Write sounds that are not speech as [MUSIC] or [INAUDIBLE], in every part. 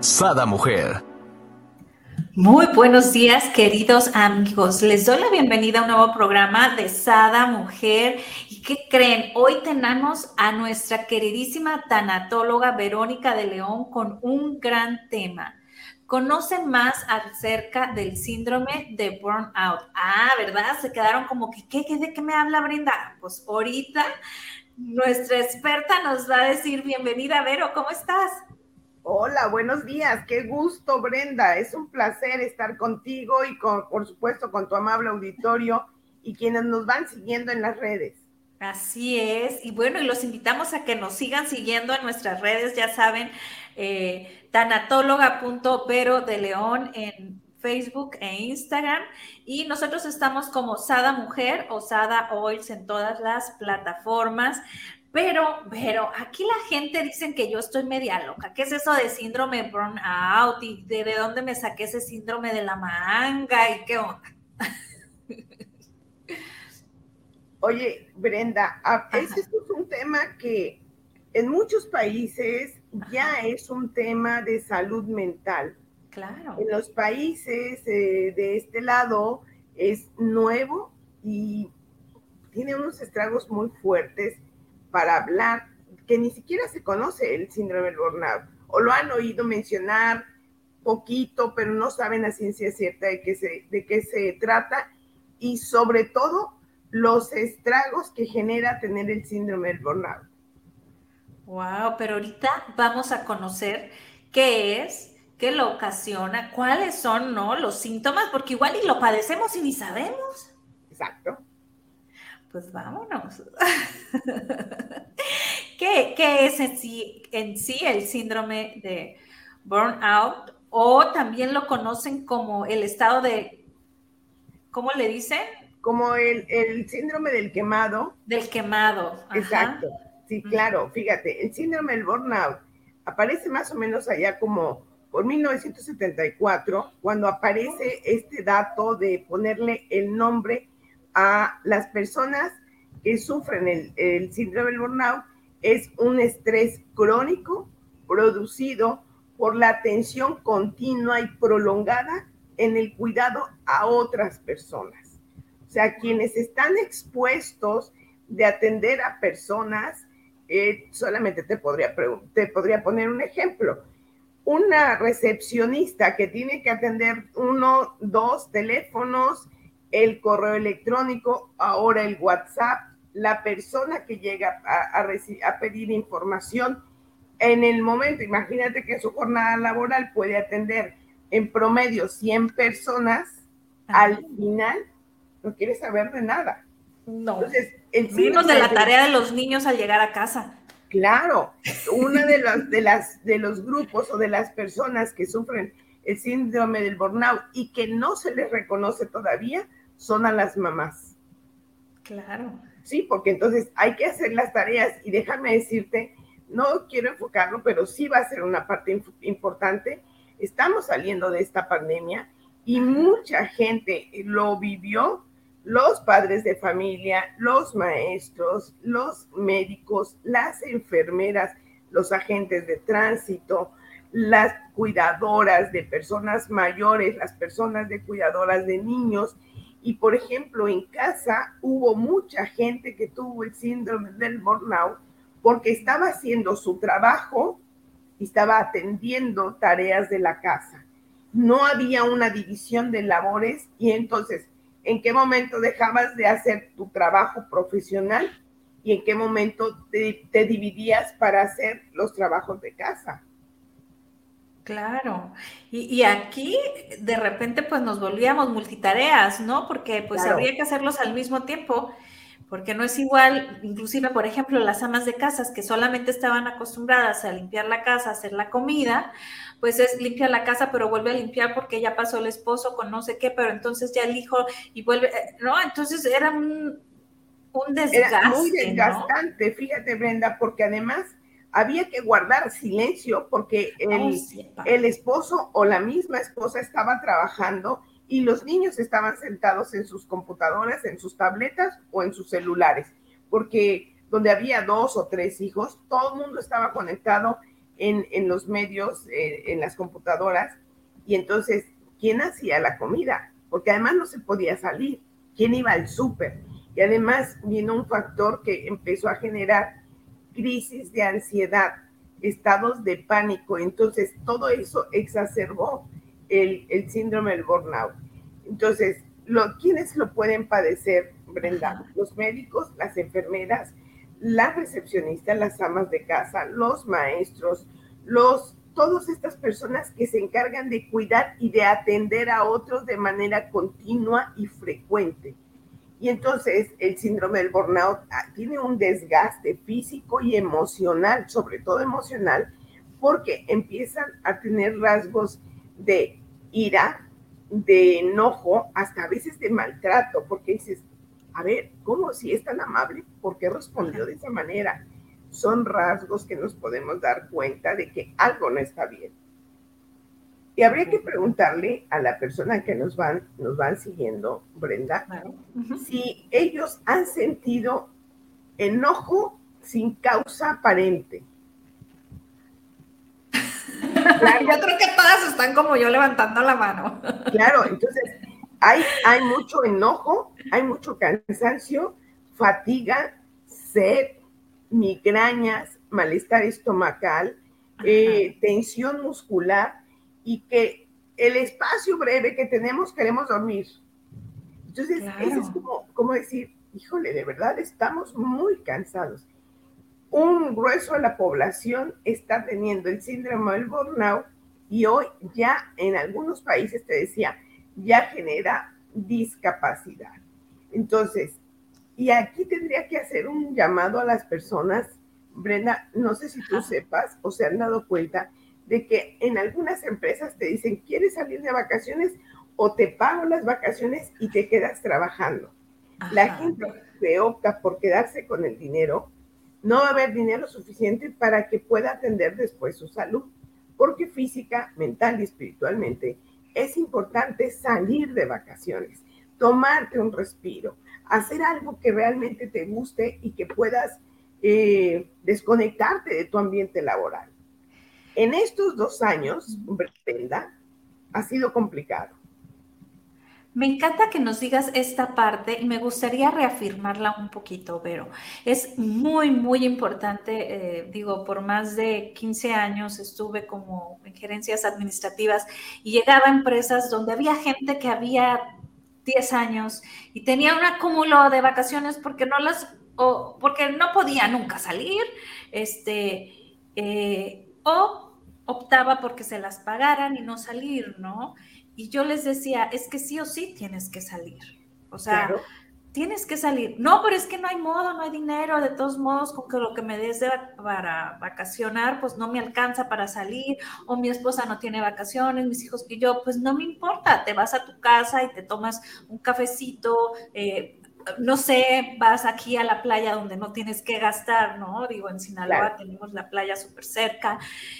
Sada Mujer. Muy buenos días, queridos amigos. Les doy la bienvenida a un nuevo programa de Sada Mujer. ¿Y qué creen? Hoy tenemos a nuestra queridísima tanatóloga Verónica de León con un gran tema. Conocen más acerca del síndrome de burnout. Ah, ¿verdad? Se quedaron como que, ¿qué, qué, ¿de qué me habla Brenda? Pues ahorita nuestra experta nos va a decir, bienvenida, Vero, ¿cómo estás? Hola, buenos días. Qué gusto, Brenda. Es un placer estar contigo y con, por supuesto con tu amable auditorio y quienes nos van siguiendo en las redes. Así es. Y bueno, y los invitamos a que nos sigan siguiendo en nuestras redes, ya saben, eh, tanatóloga.pero de León en Facebook e Instagram. Y nosotros estamos como Sada Mujer o Sada Oils en todas las plataformas. Pero, pero aquí la gente dicen que yo estoy media loca. ¿Qué es eso de síndrome burnout? ¿Y de, dónde me saqué ese síndrome de la manga? ¿Y qué onda? [LAUGHS] Oye, Brenda, ese es un tema que en muchos países ya es un tema de salud mental. Claro. En los países eh, de este lado es nuevo y tiene unos estragos muy fuertes para hablar que ni siquiera se conoce el síndrome del burnout o lo han oído mencionar poquito, pero no saben a ciencia cierta de qué se, de qué se trata y sobre todo los estragos que genera tener el síndrome del burnout. Wow, pero ahorita vamos a conocer qué es, qué lo ocasiona, cuáles son, ¿no? Los síntomas, porque igual y lo padecemos y ni sabemos. Exacto pues vámonos. [LAUGHS] ¿Qué, ¿Qué, es en sí, en sí el síndrome de burnout? O también lo conocen como el estado de, ¿cómo le dicen? Como el, el síndrome del quemado. Del quemado. Exacto. Sí, claro. Fíjate, el síndrome del burnout aparece más o menos allá como por 1974, cuando aparece este dato de ponerle el nombre a las personas que sufren el, síndrome del burnout es un estrés crónico producido por la atención continua y prolongada en el cuidado a otras personas. O sea, quienes están expuestos de atender a personas, eh, solamente te podría, te podría poner un ejemplo. Una recepcionista que tiene que atender uno, dos teléfonos el correo electrónico, ahora el WhatsApp, la persona que llega a, a, pedir información en el momento, imagínate que su jornada laboral puede atender en promedio 100 personas, al final no quiere saber de nada. No. Entonces, el Menos de la tarea de los niños al llegar a casa. Claro, una de las, de las de los grupos o de las personas que sufren el síndrome del burnout y que no se les reconoce todavía son a las mamás. Claro. Sí, porque entonces hay que hacer las tareas y déjame decirte, no quiero enfocarlo, pero sí va a ser una parte importante. Estamos saliendo de esta pandemia y mucha gente lo vivió, los padres de familia, los maestros, los médicos, las enfermeras, los agentes de tránsito, las cuidadoras de personas mayores, las personas de cuidadoras de niños y por ejemplo, en casa hubo mucha gente que tuvo el síndrome del burnout porque estaba haciendo su trabajo y estaba atendiendo tareas de la casa. No había una división de labores y entonces, ¿en qué momento dejabas de hacer tu trabajo profesional y en qué momento te, te dividías para hacer los trabajos de casa? Claro. Y, aquí de repente pues nos volvíamos multitareas, ¿no? Porque pues habría que hacerlos al mismo tiempo. porque no es igual, inclusive, por ejemplo, las amas de casas que solamente estaban acostumbradas a limpiar la casa, hacer la comida, pues es limpia la casa, pero vuelve a limpiar porque ya pasó el esposo con no sé qué, pero entonces ya el hijo y vuelve, eh, ¿no? Entonces era un, un desgaste. Era muy desgastante, fíjate, Brenda, porque además había que guardar silencio porque el, el esposo o la misma esposa estaba trabajando y los niños estaban sentados en sus computadoras, en sus tabletas o en sus celulares, porque donde había dos o tres hijos, todo el mundo estaba conectado en, los medios, eh, en las computadoras, y entonces, ¿quién hacía la comida? Porque además no se podía salir, ¿quién iba al súper? Y además vino un factor que empezó a generar crisis de ansiedad, estados de pánico, entonces todo eso exacerbó el, síndrome del burnout. Entonces, lo, ¿quiénes lo pueden padecer, Brenda? Los médicos, las enfermeras, las recepcionistas, las amas de casa, los maestros, los todas estas personas que se encargan de cuidar y de atender a otros de manera continua y frecuente. Y entonces el síndrome del burnout ah, tiene un desgaste físico y emocional, sobre todo emocional, porque empiezan a tener rasgos de ira, de enojo, hasta a veces de maltrato, porque dices, a ver, ¿cómo si es tan amable? ¿Por qué respondió de esa manera? Son rasgos que nos podemos dar cuenta de que algo no está bien. Y habría que preguntarle a la persona que nos van, nos van siguiendo, Brenda, si ellos han sentido enojo sin causa aparente. [LAUGHS] Yo creo que todas están como yo levantando la mano. [LAUGHS] Claro, entonces hay, hay mucho enojo, hay mucho cansancio, fatiga, sed, migrañas, malestar estomacal, eh, tensión muscular y que el espacio breve que tenemos queremos dormir. Entonces, eso es como, como decir, híjole, de verdad estamos muy cansados un grueso de la población está teniendo el síndrome del burnout y hoy ya en algunos países, te decía, ya genera discapacidad. Entonces, y aquí tendría que hacer un llamado a las personas, Brenda, no sé si tú sepas o se han dado cuenta de que en algunas empresas te dicen, ¿quieres salir de vacaciones o te pago las vacaciones y te quedas trabajando? La gente que opta por quedarse con el dinero no va a haber dinero suficiente para que pueda atender después su salud, porque física, mental y espiritualmente es importante salir de vacaciones, tomarte un respiro, hacer algo que realmente te guste y que puedas eh, desconectarte de tu ambiente laboral. En estos dos años, Brenda, ha sido complicado. Me encanta que nos digas esta parte y me gustaría reafirmarla un poquito, pero es muy, muy importante. Eh, digo, por más de 15 años estuve como en gerencias administrativas y llegaba a empresas donde había gente que había 10 años y tenía un acúmulo de vacaciones porque no las, o porque no podía nunca salir, este, eh, o optaba porque se las pagaran y no salir, ¿no? Y yo les decía, es que sí o sí tienes que salir. O sea, tienes que salir. No, pero es que no hay modo, no hay dinero. De todos modos, con que lo que me des para vacacionar, pues no me alcanza para salir. O mi esposa no tiene vacaciones, mis hijos y yo, pues no me importa. Te vas a tu casa y te tomas un cafecito. Eh, no sé, vas aquí a la playa donde no tienes que gastar, ¿no? Digo, en Sinaloa tenemos la playa súper cerca.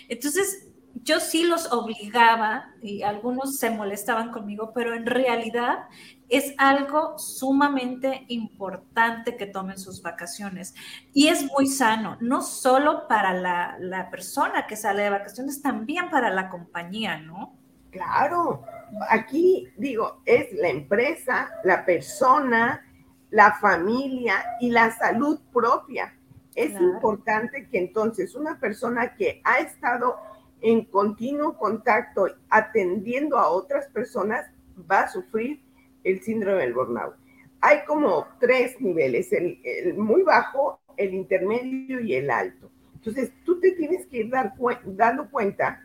Entonces, yo sí los obligaba y algunos se molestaban conmigo, pero en realidad es algo sumamente importante que tomen sus vacaciones. Y es muy sano, no solo para la, persona que sale de vacaciones, también para la compañía, ¿no? Claro, aquí digo, es la empresa, la persona, la familia y la salud propia. Es importante que entonces una persona que ha estado en continuo contacto atendiendo a otras personas va a sufrir el síndrome del burnout. Hay como tres niveles, el, muy bajo, el intermedio y el alto. Entonces, tú te tienes que ir dar dando cuenta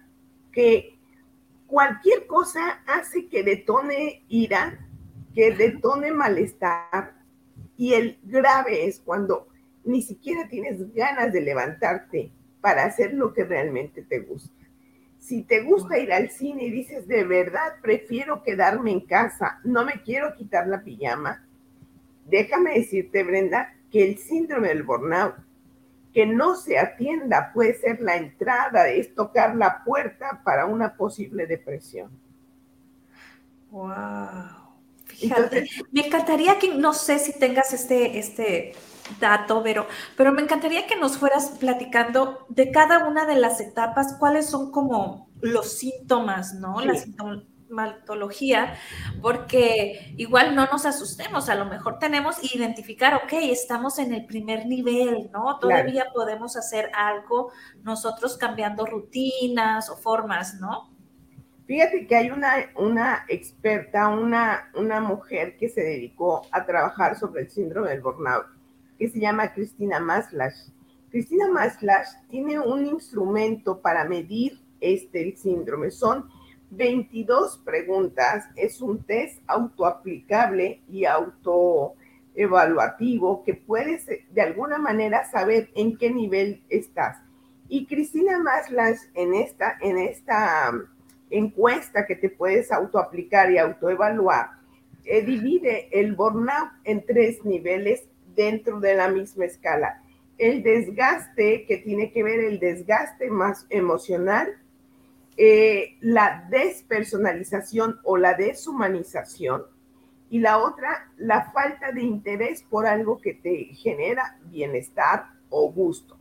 que cualquier cosa hace que detone ira, que detone malestar, Y el grave es cuando ni siquiera tienes ganas de levantarte para hacer lo que realmente te gusta. Si te gusta ir al cine y dices, de verdad, prefiero quedarme en casa, no me quiero quitar la pijama, déjame decirte, Brenda, que el síndrome del burnout, que no se atienda, puede ser la entrada, es tocar la puerta para una posible depresión. Wow. Fíjate, me encantaría que, no sé si tengas este, este dato, pero, pero me encantaría que nos fueras platicando de cada una de las etapas, cuáles son como los síntomas, ¿no? La sintomatología, porque igual no nos asustemos, a lo mejor tenemos que identificar, ok, estamos en el primer nivel, ¿no? Todavía podemos hacer algo nosotros cambiando rutinas o formas, ¿no? Fíjate que hay una, una experta, una, una mujer que se dedicó a trabajar sobre el síndrome del burnout, que se llama Cristina Maslash. Cristina Maslash tiene un instrumento para medir este el síndrome. Son 22 preguntas, es un test autoaplicable y autoevaluativo que puedes de alguna manera saber en qué nivel estás. Y Cristina Maslash en esta, en esta encuesta que te puedes autoaplicar y autoevaluar, eh, divide el burnout en tres niveles dentro de la misma escala. El desgaste, que tiene que ver el desgaste más emocional, eh, la despersonalización o la deshumanización, y la otra, la falta de interés por algo que te genera bienestar o gusto.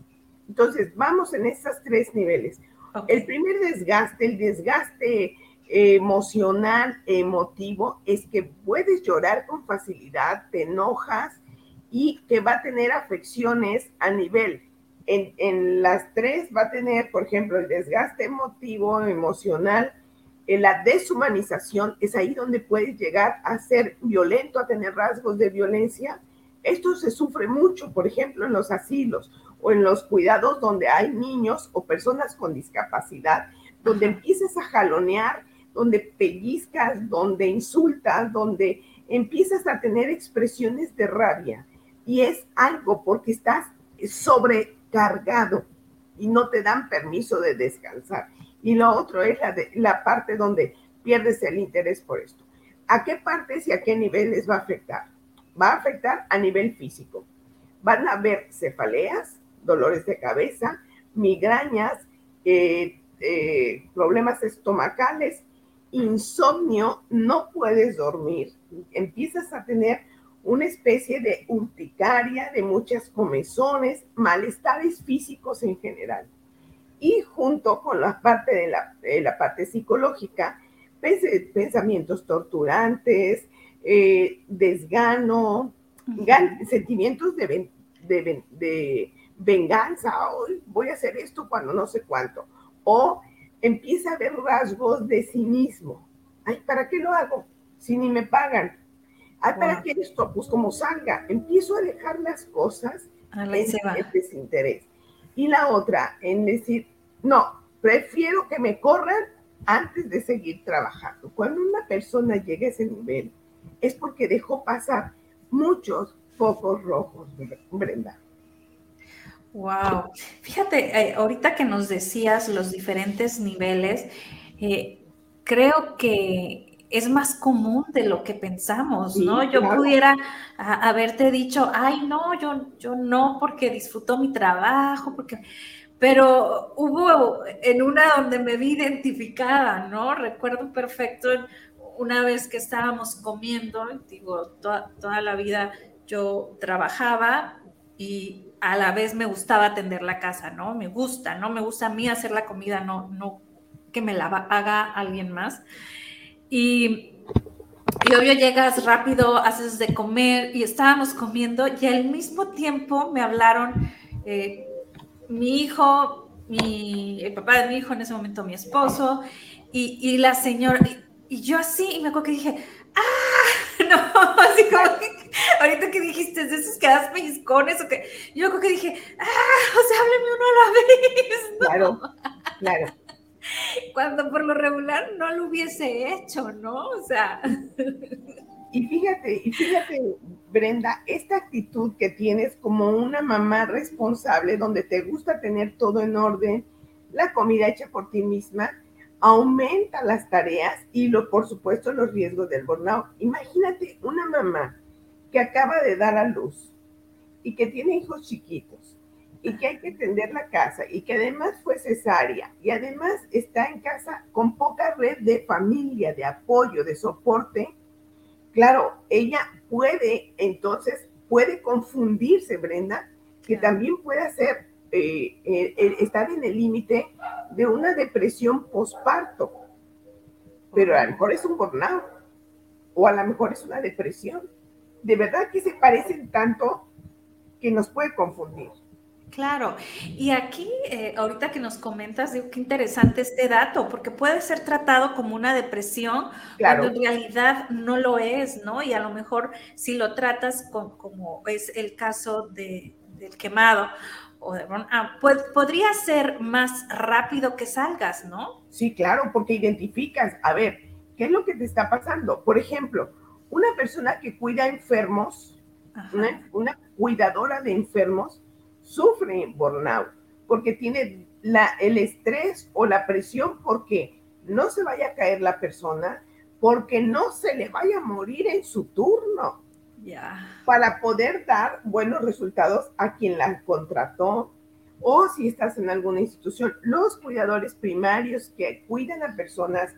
Entonces, vamos en estos tres niveles. El primer desgaste, el desgaste emocional, emotivo, es que puedes llorar con facilidad, te enojas y que va a tener afecciones a nivel. En, las tres va a tener, por ejemplo, el desgaste emotivo, emocional, en la deshumanización, es ahí donde puedes llegar a ser violento, a tener rasgos de violencia. Esto se sufre mucho, por ejemplo, en los asilos o en los cuidados donde hay niños o personas con discapacidad, donde empiezas a jalonear, donde pellizcas, donde insultas, donde empiezas a tener expresiones de rabia. Y es algo porque estás sobrecargado y no te dan permiso de descansar. Y lo otro es la, de, la parte donde pierdes el interés por esto. ¿A qué partes y a qué niveles va a afectar? Va a afectar a nivel físico. Van a haber cefaleas, dolores de cabeza, migrañas, eh, eh, problemas estomacales, insomnio, no puedes dormir, empiezas a tener una especie de urticaria, de muchas comezones, malestares físicos en general. Y junto con la parte de la, parte psicológica, pensamientos torturantes, eh, desgano, sentimientos de, de venganza, hoy voy a hacer esto cuando no sé cuánto. O empieza a ver rasgos de cinismo. Ay, ¿para qué lo hago? Si ni me pagan. Ay, ¿para qué esto? Pues como salga. Empiezo a dejar las cosas en el desinterés. Y la otra, en decir, no, prefiero que me corran antes de seguir trabajando. Cuando una persona llega a ese nivel, es porque dejó pasar muchos focos rojos, Brenda. Wow. Fíjate, eh, ahorita que nos decías los diferentes niveles, eh, creo que es más común de lo que pensamos, ¿no? yo pudiera haberte dicho, ay, no, yo, yo no, porque disfruto mi trabajo, porque... Pero hubo en una donde me vi identificada, ¿no? Recuerdo perfecto una vez que estábamos comiendo, digo, toda, toda la vida yo trabajaba y a la vez me gustaba atender la casa, ¿no? Me gusta, ¿no? Me gusta a mí hacer la comida, no, no que me la haga alguien más. Y, y obvio llegas rápido, haces de comer y estábamos comiendo y al mismo tiempo me hablaron eh, mi hijo, mi, el papá de mi hijo, en ese momento mi esposo y, y la señora, y, y, yo así, y me acuerdo que dije, ¡ah! [LAUGHS] No, así como que ahorita que dijiste de esos que das pellizcones o que yo creo que dije, ah, o sea, hábleme uno a la vez. Claro, claro. Cuando por lo regular no lo hubiese hecho, ¿no? O sea. Y fíjate, y fíjate, Brenda, esta actitud que tienes como una mamá responsable, donde te gusta tener todo en orden, la comida hecha por ti misma, aumenta las tareas y lo, por supuesto los riesgos del burnout. Imagínate una mamá que acaba de dar a luz y que tiene hijos chiquitos y que hay que tender la casa y que además fue cesárea y además está en casa con poca red de familia, de apoyo, de soporte, claro, ella puede entonces, puede confundirse, Brenda, que también puede hacer eh, eh, estar en el límite de una depresión posparto, pero a lo mejor es un burnout o a lo mejor es una depresión. De verdad que se parecen tanto que nos puede confundir. Claro, y aquí, eh, ahorita que nos comentas, digo, qué interesante este dato, porque puede ser tratado como una depresión, cuando en realidad no lo es, ¿no? Y a lo mejor si lo tratas como es el caso de, del quemado o de ah, pues, podría ser más rápido que salgas, ¿no? Sí, claro, porque identificas, a ver, ¿qué es lo que te está pasando? Por ejemplo, una persona que cuida enfermos, una, cuidadora de enfermos, sufre burnout porque tiene la, el estrés o la presión porque no se vaya a caer la persona, porque no se le vaya a morir en su turno para poder dar buenos resultados a quien la contrató o si estás en alguna institución, los cuidadores primarios que cuidan a personas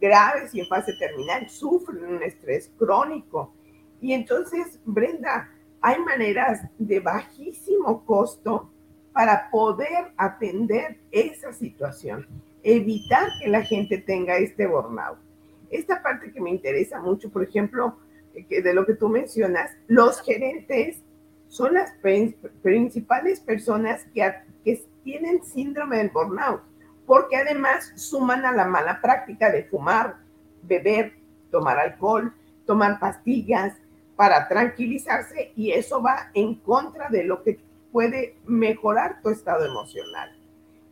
graves y en fase terminal sufren un estrés crónico. Y entonces, Brenda, hay maneras de bajísimo costo para poder atender esa situación, evitar que la gente tenga este burnout. Esta parte que me interesa mucho, por ejemplo, de lo que tú mencionas, los gerentes son las principales personas que, que tienen síndrome del burnout, porque además suman a la mala práctica de fumar, beber, tomar alcohol, tomar pastillas para tranquilizarse y eso va en contra de lo que puede mejorar tu estado emocional.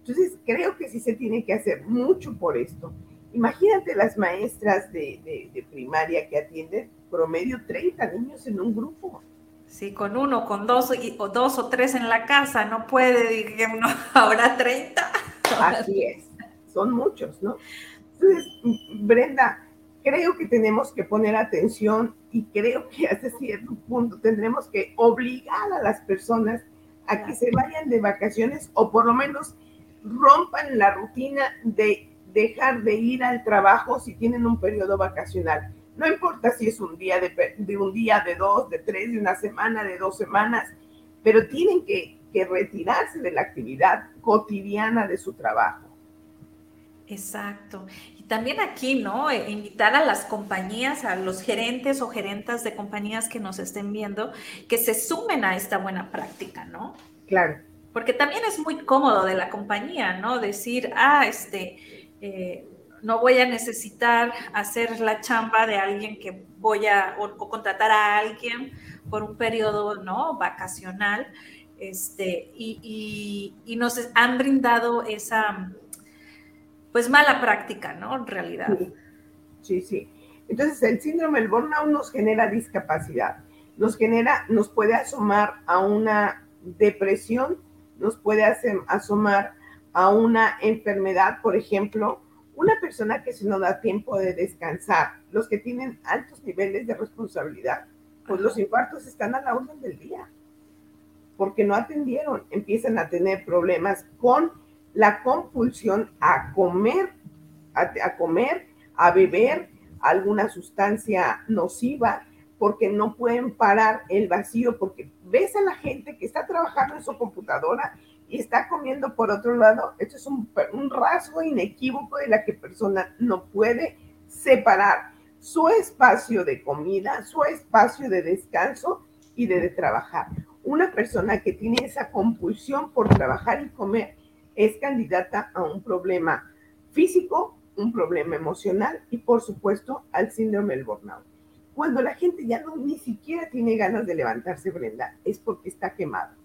Entonces, creo que sí se tiene que hacer mucho por esto. Imagínate las maestras de, de primaria que atienden promedio 30 niños en un grupo. Sí, con uno, con dos, o dos o tres en la casa, no puede, digamos, [LAUGHS] ahora 30. Así es, son muchos, ¿no? Entonces, Brenda, creo que tenemos que poner atención y creo que hasta cierto punto tendremos que obligar a las personas a que se vayan de vacaciones o por lo menos rompan la rutina de dejar de ir al trabajo si tienen un periodo vacacional. No importa si es un día de, un día, de dos, de tres, de una semana, de dos semanas, pero tienen que, retirarse de la actividad cotidiana de su trabajo. Exacto. Y también aquí, ¿no? Eh, invitar a las compañías, a los gerentes o gerentas de compañías que nos estén viendo, que se sumen a esta buena práctica, ¿no? Claro. Porque también es muy cómodo de la compañía, ¿no? Decir, ah, este, eh, no voy a necesitar hacer la chamba de alguien que voy a, o, contratar a alguien por un periodo, ¿no? Vacacional, este, y, nos han brindado esa, pues, mala práctica, ¿no? En realidad. Sí, sí. Entonces, el síndrome del burnout nos genera discapacidad, nos genera, nos puede asomar a una depresión, nos puede asomar a una enfermedad, por ejemplo, una persona que se no da tiempo de descansar, los que tienen altos niveles de responsabilidad, pues los infartos están a la orden del día, porque no atendieron, empiezan a tener problemas con la compulsión a comer, a, comer, a beber alguna sustancia nociva, porque no pueden parar el vacío, porque ves a la gente que está trabajando en su computadora y está comiendo por otro lado, esto es un, rasgo inequívoco de la que persona no puede separar su espacio de comida, su espacio de descanso y de, trabajar. Una persona que tiene esa compulsión por trabajar y comer es candidata a un problema físico, un problema emocional y por supuesto al síndrome del burnout. Cuando la gente ya no ni siquiera tiene ganas de levantarse, Brenda, es porque está quemado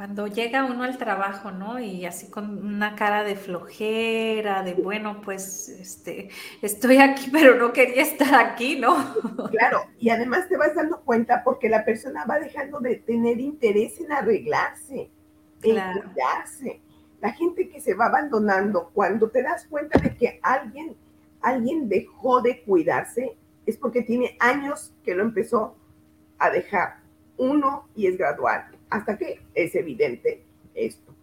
cuando llega uno al trabajo, ¿no? Y así con una cara de flojera, de bueno, pues este, estoy aquí, [LAUGHS] pero no quería estar aquí, ¿no? [LAUGHS] Claro, y además te vas dando cuenta porque la persona va dejando de tener interés en arreglarse, en cuidarse. La gente que se va abandonando, cuando te das cuenta de que alguien, alguien dejó de cuidarse, es porque tiene años que lo empezó a dejar. Uno y es gradual hasta que es evidente esto.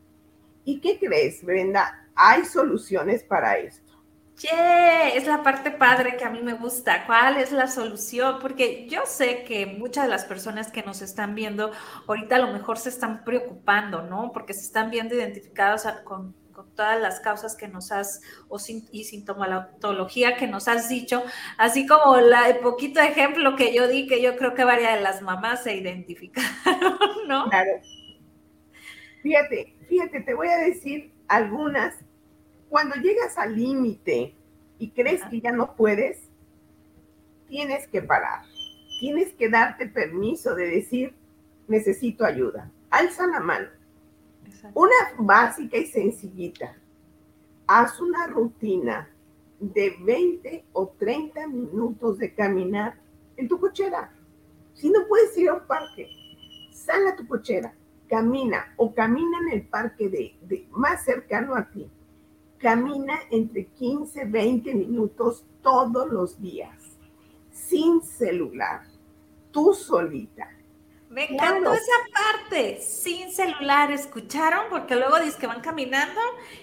¿Y qué crees, Brenda? Hay soluciones para esto. Yeah, es la parte padre que a mí me gusta. ¿Cuál es la solución? Porque yo sé que muchas de las personas que nos están viendo ahorita a lo mejor se están preocupando, ¿no? Porque se están viendo identificados con con todas las causas que nos has, o y sintomatología que nos has dicho, así como la, el poquito ejemplo que yo di, que yo creo que varias de las mamás se identificaron, [LAUGHS] ¿no? Claro. Fíjate, fíjate, te voy a decir algunas. Cuando llegas al límite y crees que ya no puedes, tienes que parar. Tienes que darte permiso de decir, necesito ayuda. Alza la mano una básica y sencillita. Haz una rutina de 20 o 30 minutos de caminar en tu cochera. Si no puedes ir a un parque, sal a tu cochera, camina o camina en el parque de, más cercano a ti. Camina entre 15 y 20 minutos todos los días, sin celular, tú solita me encantó esa parte, sin celular, ¿escucharon? Porque luego dices que van caminando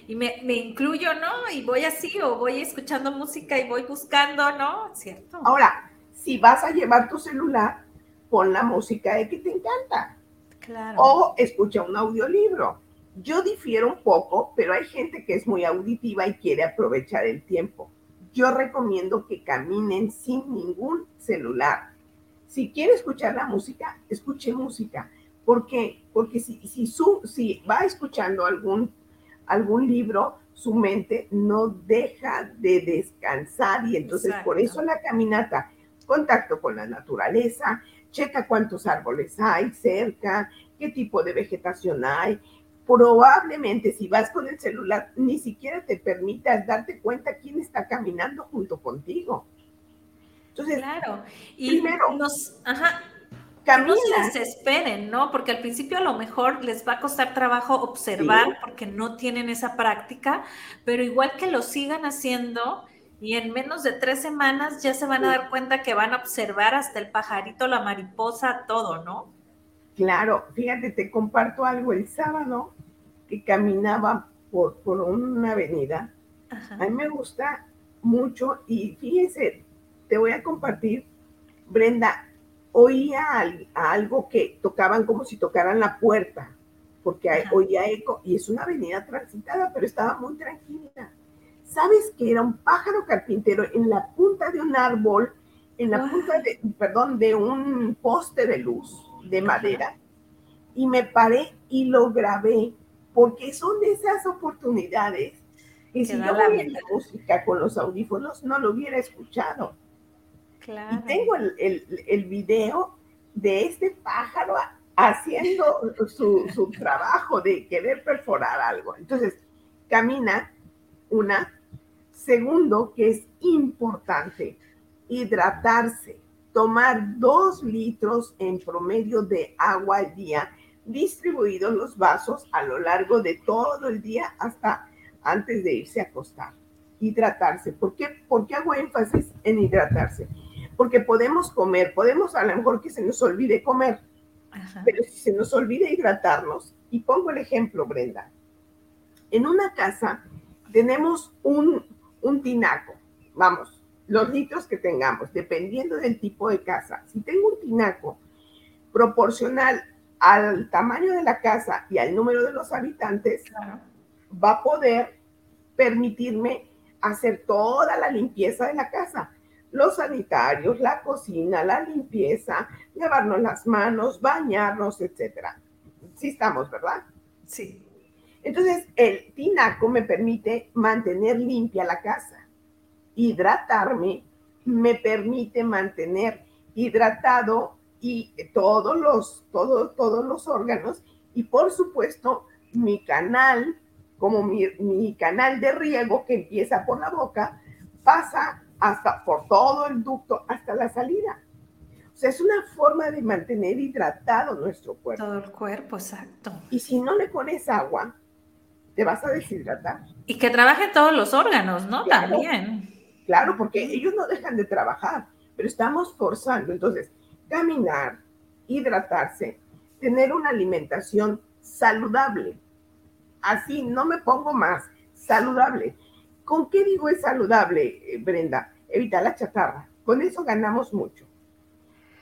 y me, incluyo, ¿no? Y voy así o voy escuchando música y voy buscando, ¿no? ¿Cierto? Ahora, si vas a llevar tu celular, pon la música de que te encanta. Claro. O escucha un audiolibro. Yo difiero un poco, pero hay gente que es muy auditiva y quiere aprovechar el tiempo. Yo recomiendo que caminen sin ningún celular si quiere escuchar la música, escuche música. ¿Por qué? Porque si, si, su, si va escuchando algún, algún libro, su mente no deja de descansar y entonces por eso la caminata, contacto con la naturaleza, checa cuántos árboles hay cerca, qué tipo de vegetación hay. Probablemente si vas con el celular, ni siquiera te permitas darte cuenta quién está caminando junto contigo. Entonces, claro. Y primero, nos, ajá, no se desesperen, ¿no? Porque al principio a lo mejor les va a costar trabajo observar porque no tienen esa práctica, pero igual que lo sigan haciendo y en menos de tres semanas ya se van a dar cuenta que van a observar hasta el pajarito, la mariposa, todo, ¿no? Claro, fíjate, te comparto algo el sábado que caminaba por, por una avenida. A mí me gusta mucho y fíjense, te voy a compartir, Brenda, oía algo que tocaban como si tocaran la puerta, porque oía eco y es una avenida transitada, pero estaba muy tranquila. ¿Sabes que era un pájaro carpintero en la punta de un árbol, en la punta de, perdón, de un poste de luz de madera? Y me paré y lo grabé, porque son de esas oportunidades que si yo la música con los audífonos no lo hubiera escuchado. Y tengo el, el, el, video de este pájaro haciendo su, su trabajo de querer perforar algo. Entonces, camina una. Segundo, que es importante, hidratarse, tomar dos litros en promedio de agua al día, distribuidos los vasos a lo largo de todo el día hasta antes de irse a acostar. Hidratarse. ¿Por qué, ¿Por qué hago énfasis en hidratarse? Porque podemos comer, podemos a lo mejor que se nos olvide comer, pero si se nos olvida hidratarnos, y pongo el ejemplo, Brenda, en una casa tenemos un, un tinaco, vamos, los litros que tengamos, dependiendo del tipo de casa. Si tengo un tinaco proporcional al tamaño de la casa y al número de los habitantes, va a poder permitirme hacer toda la limpieza de la casa los sanitarios, la cocina, la limpieza, lavarnos las manos, bañarnos, etcétera. Sí estamos, ¿verdad? Sí. Entonces, el tinaco me permite mantener limpia la casa. Hidratarme me permite mantener hidratado y todos los, todos los órganos Y por supuesto, mi canal, como mi, mi canal de riego que empieza por la boca, pasa hasta por todo el ducto hasta la salida. O sea, es una forma de mantener hidratado nuestro cuerpo. Todo el cuerpo, exacto. Y si no le pones agua, te vas a deshidratar. Y que trabaje todos los órganos, ¿no? También. Claro, porque ellos no dejan de trabajar, pero estamos forzando. Entonces, caminar, hidratarse, tener una alimentación saludable. Así, no me pongo más, saludable. ¿Con qué digo es saludable, eh, Brenda? Evitar la chatarra. Con eso ganamos mucho.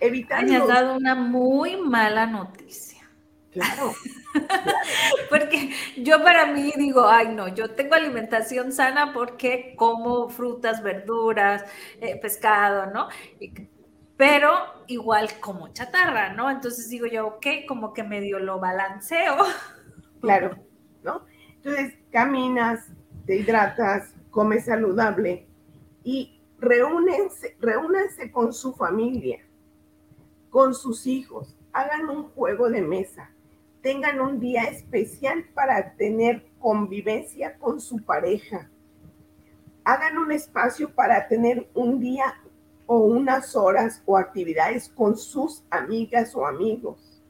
Evitar. Me has dado una muy mala noticia. Claro. [LAUGHS] porque yo para mí digo, ay no, yo tengo alimentación sana porque como frutas, verduras, eh, pescado, ¿no? pero igual como chatarra, ¿no? Entonces digo yo, ok, como que medio lo balanceo. Claro, ¿no? Entonces caminas, te hidratas, comes saludable y reúnense, reúnense con su familia, con sus hijos, hagan un juego de mesa, tengan un día especial para tener convivencia con su pareja. Hagan un espacio para tener un día o unas horas o actividades con sus amigas o amigos.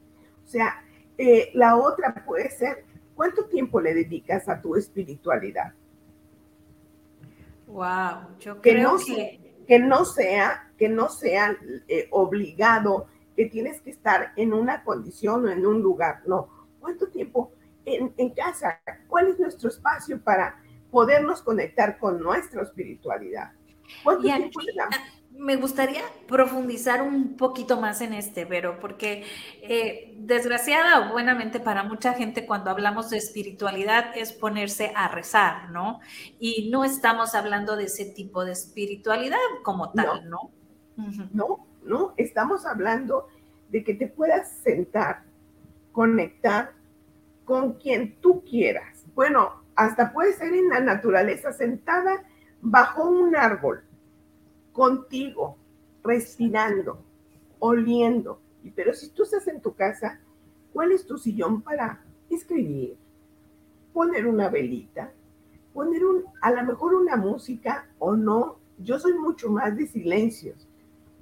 O sea, eh, la otra puede ser, ¿cuánto tiempo le dedicas a tu espiritualidad? Wow, yo creo que... que no sea, que no sea eh, obligado que tienes que estar en una condición o en un lugar, no. ¿Cuánto tiempo en, en casa? ¿Cuál es nuestro espacio para podernos conectar con nuestra espiritualidad? ¿Cuánto tiempo le damos? Me gustaría profundizar un poquito más en este, pero porque eh, desgraciada o buenamente para mucha gente cuando hablamos de espiritualidad es ponerse a rezar, ¿no? Y no estamos hablando de ese tipo de espiritualidad como tal, ¿no? No, no, estamos hablando de que te puedas sentar, conectar con quien tú quieras. Bueno, hasta puede ser en la naturaleza, sentada bajo un árbol contigo, respirando, oliendo. Pero si tú estás en tu casa, ¿cuál es tu sillón para escribir? Poner una velita, poner un, a lo mejor una música o no. Yo soy mucho más de silencios.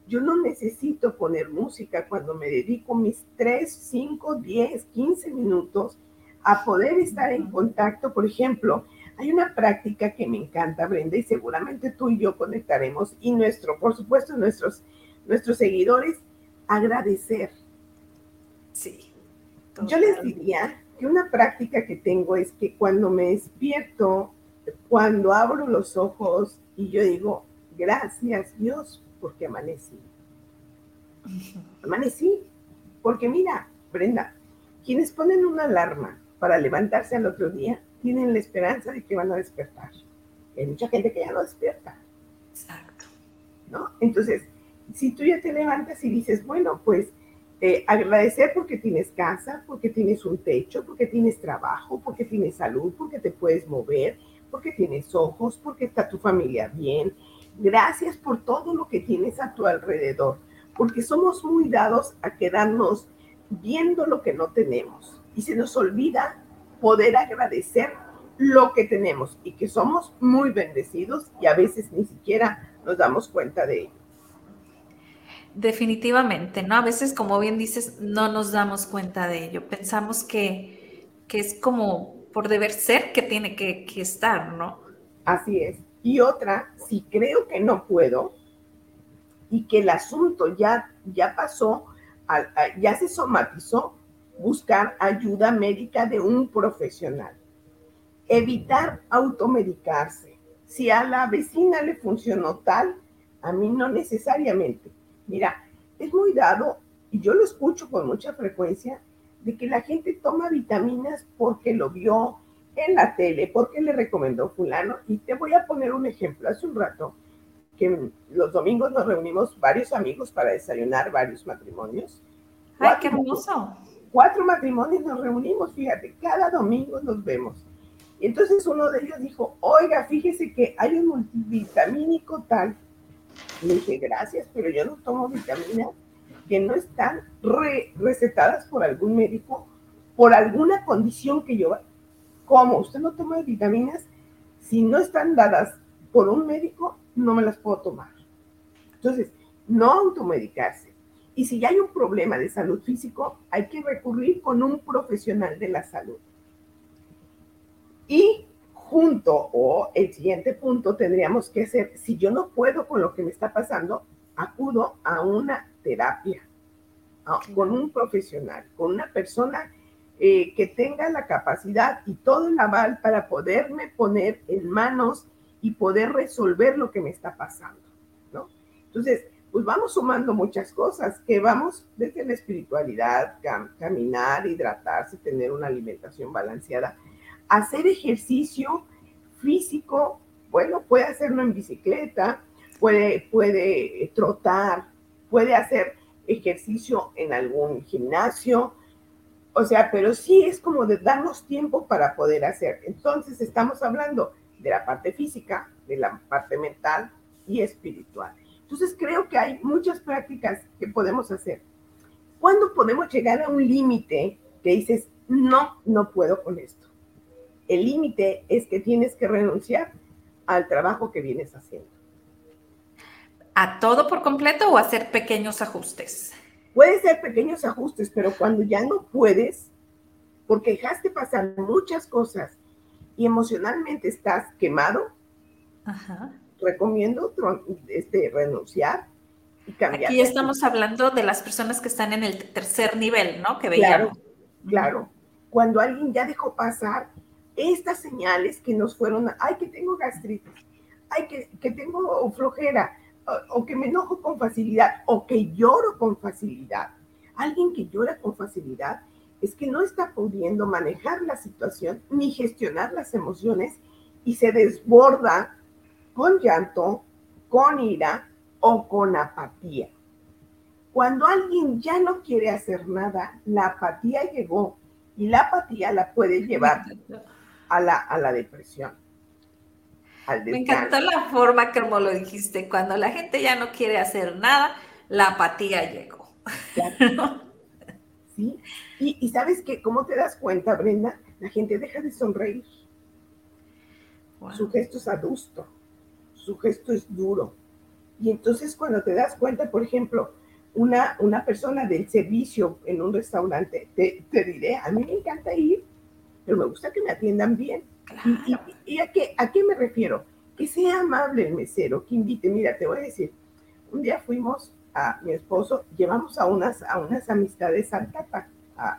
Yo no necesito poner música cuando me dedico mis 3, 5, 10, 15 minutos a poder estar en contacto, por ejemplo, hay una práctica que me encanta, Brenda, y seguramente tú y yo conectaremos, y nuestro, por supuesto, nuestros, nuestros seguidores, agradecer. Sí. Yo les diría que una práctica que tengo es que cuando me despierto, cuando abro los ojos y yo digo, gracias Dios porque amanecí. Amanecí. Porque mira, Brenda, quienes ponen una alarma para levantarse al otro día, tienen la esperanza de que van a despertar. Hay mucha gente que ya no despierta. Exacto. ¿No? Entonces, si tú ya te levantas y dices, bueno, pues eh, agradecer porque tienes casa, porque tienes un techo, porque tienes trabajo, porque tienes salud, porque te puedes mover, porque tienes ojos, porque está tu familia bien. Gracias por todo lo que tienes a tu alrededor, porque somos muy dados a quedarnos viendo lo que no tenemos y se nos olvida poder agradecer lo que tenemos y que somos muy bendecidos y a veces ni siquiera nos damos cuenta de ello. Definitivamente, ¿no? A veces, como bien dices, no nos damos cuenta de ello. Pensamos que, que es como por deber ser que tiene que, que, estar, ¿no? Así es. Y otra, si creo que no puedo y que el asunto ya, ya pasó, ya se somatizó, buscar ayuda médica de un profesional. Evitar automedicarse. Si a la vecina le funcionó tal, a mí no necesariamente. Mira, es muy dado, y yo lo escucho con mucha frecuencia, de que la gente toma vitaminas porque lo vio en la tele, porque le recomendó fulano. Y te voy a poner un ejemplo. Hace un rato que los domingos nos reunimos varios amigos para desayunar varios matrimonios. ¡Ay, qué hermoso! Cuatro matrimonios nos reunimos, fíjate, cada domingo nos vemos. Y entonces uno de ellos dijo, oiga, fíjese que hay un multivitamínico tal. Le dije, gracias, pero yo no tomo vitaminas que no están recetadas por algún médico por alguna condición que yo, como usted no toma vitaminas, si no están dadas por un médico, no me las puedo tomar. Entonces, no automedicarse. Y si ya hay un problema de salud físico, hay que recurrir con un profesional de la salud. Y junto o el siguiente punto tendríamos que hacer, si yo no puedo con lo que me está pasando, acudo a una terapia, con un profesional, con una persona eh, que tenga la capacidad y todo el aval para poderme poner en manos y poder resolver lo que me está pasando, ¿no? Entonces, pues vamos sumando muchas cosas, que vamos desde la espiritualidad, caminar, hidratarse, tener una alimentación balanceada, hacer ejercicio físico, bueno, puede hacerlo en bicicleta, puede, puede trotar, puede hacer ejercicio en algún gimnasio, o sea, pero sí es como de darnos tiempo para poder hacer. Entonces estamos hablando de la parte física, de la parte mental y espiritual. Entonces creo que hay muchas prácticas que podemos hacer. ¿Cuándo podemos llegar a un límite que dices, no, no puedo con esto? El límite es que tienes que renunciar al trabajo que vienes haciendo. ¿A todo por completo o hacer pequeños ajustes? Puede ser pequeños ajustes, pero cuando ya no puedes, porque dejaste pasar muchas cosas y emocionalmente estás quemado, Ajá recomiendo este, renunciar y cambiar. Aquí estamos hablando de las personas que están en el tercer nivel, ¿no? Que veíamos. Claro, claro. Cuando alguien ya dejó pasar estas señales que nos fueron, ay, que tengo gastritis, ay, que, que tengo flojera, o, o que me enojo con facilidad, o que lloro con facilidad. Alguien que llora con facilidad es que no está pudiendo manejar la situación ni gestionar las emociones y se desborda con llanto, con ira o con apatía. Cuando alguien ya no quiere hacer nada, la apatía llegó y la apatía la puede llevar a la, a la depresión. Me encantó la forma como lo dijiste. Cuando la gente ya no quiere hacer nada, la apatía llegó. [LAUGHS] ¿Sí? Y, y sabes que, ¿cómo te das cuenta, Brenda? La gente deja de sonreír. Su gesto es adusto su gesto es duro. Y entonces cuando te das cuenta, por ejemplo, una, una persona del servicio en un restaurante, te, diré, a mí me encanta ir, pero me gusta que me atiendan bien. ¿Y, a, qué, a qué me refiero? Que sea amable el mesero, que invite. Mira, te voy a decir, un día fuimos a mi esposo, llevamos a unas, a unas amistades al Tapa, a,